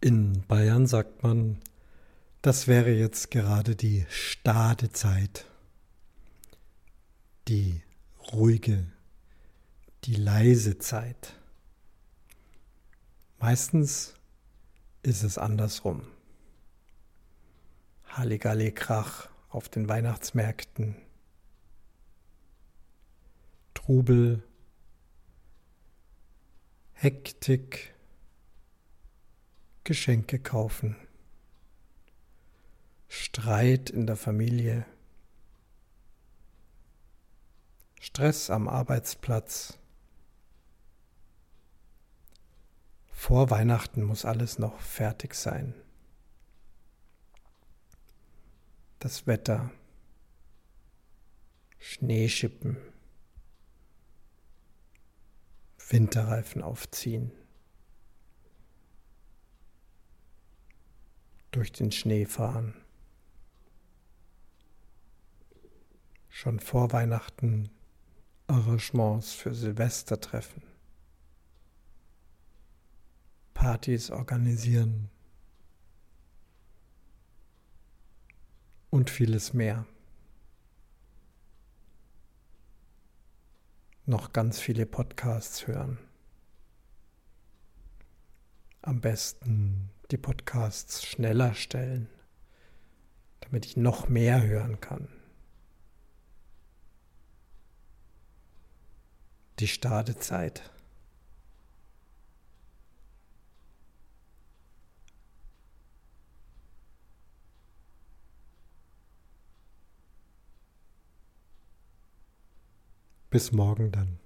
In Bayern sagt man, das wäre jetzt gerade die Stadezeit, die ruhige, die leise Zeit. Meistens ist es andersrum. Halligalli Krach auf den Weihnachtsmärkten, Trubel, Hektik, Geschenke kaufen, Streit in der Familie, Stress am Arbeitsplatz. Vor Weihnachten muss alles noch fertig sein. Das Wetter, Schneeschippen, Winterreifen aufziehen. Durch den Schnee fahren. Schon vor Weihnachten Arrangements für Silvester treffen. Partys organisieren. Und vieles mehr. Noch ganz viele Podcasts hören. Am besten die Podcasts schneller stellen, damit ich noch mehr hören kann. Die Startezeit. Bis morgen dann.